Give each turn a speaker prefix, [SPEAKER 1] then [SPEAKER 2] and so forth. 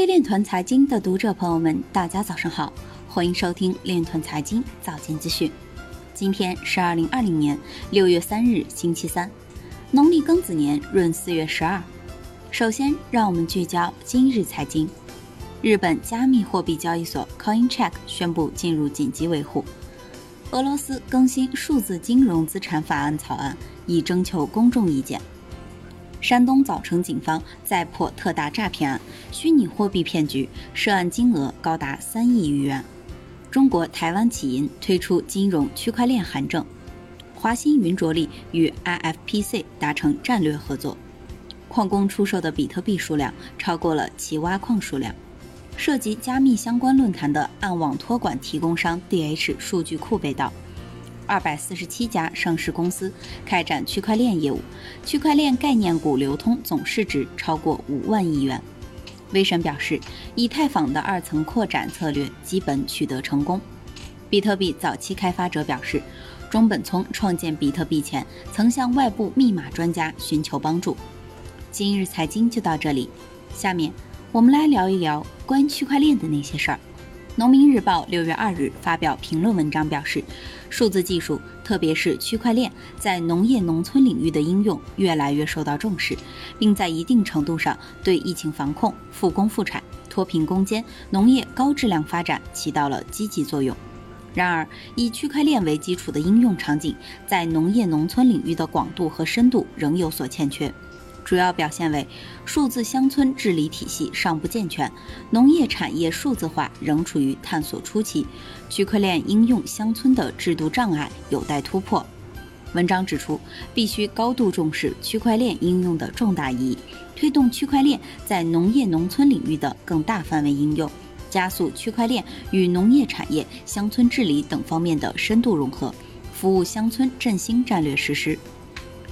[SPEAKER 1] 位链团财经的读者朋友们，大家早上好，欢迎收听链团财经早间资讯。今天是二零二零年六月三日，星期三，农历庚子年闰四月十二。首先，让我们聚焦今日财经。日本加密货币交易所 CoinCheck 宣布进入紧急维护。俄罗斯更新数字金融资产法案草案，以征求公众意见。山东枣城警方再破特大诈骗案，虚拟货币骗局涉案金额高达三亿余元。中国台湾起银推出金融区块链函证。华鑫云着力与 IFPC 达成战略合作。矿工出售的比特币数量超过了其挖矿数量。涉及加密相关论坛的暗网托管提供商 DH 数据库被盗。二百四十七家上市公司开展区块链业务，区块链概念股流通总市值超过五万亿元。威神表示，以太坊的二层扩展策略基本取得成功。比特币早期开发者表示，中本聪创建比特币前曾向外部密码专家寻求帮助。今日财经就到这里，下面我们来聊一聊关于区块链的那些事儿。农民日报六月二日发表评论文章表示，数字技术，特别是区块链，在农业农村领域的应用越来越受到重视，并在一定程度上对疫情防控、复工复产、脱贫攻坚、农业高质量发展起到了积极作用。然而，以区块链为基础的应用场景，在农业农村领域的广度和深度仍有所欠缺。主要表现为数字乡村治理体系尚不健全，农业产业数字化仍处于探索初期，区块链应用乡村的制度障碍有待突破。文章指出，必须高度重视区块链应用的重大意义，推动区块链在农业农村领域的更大范围应用，加速区块链与农业产业、乡村治理等方面的深度融合，服务乡村振兴战略实施。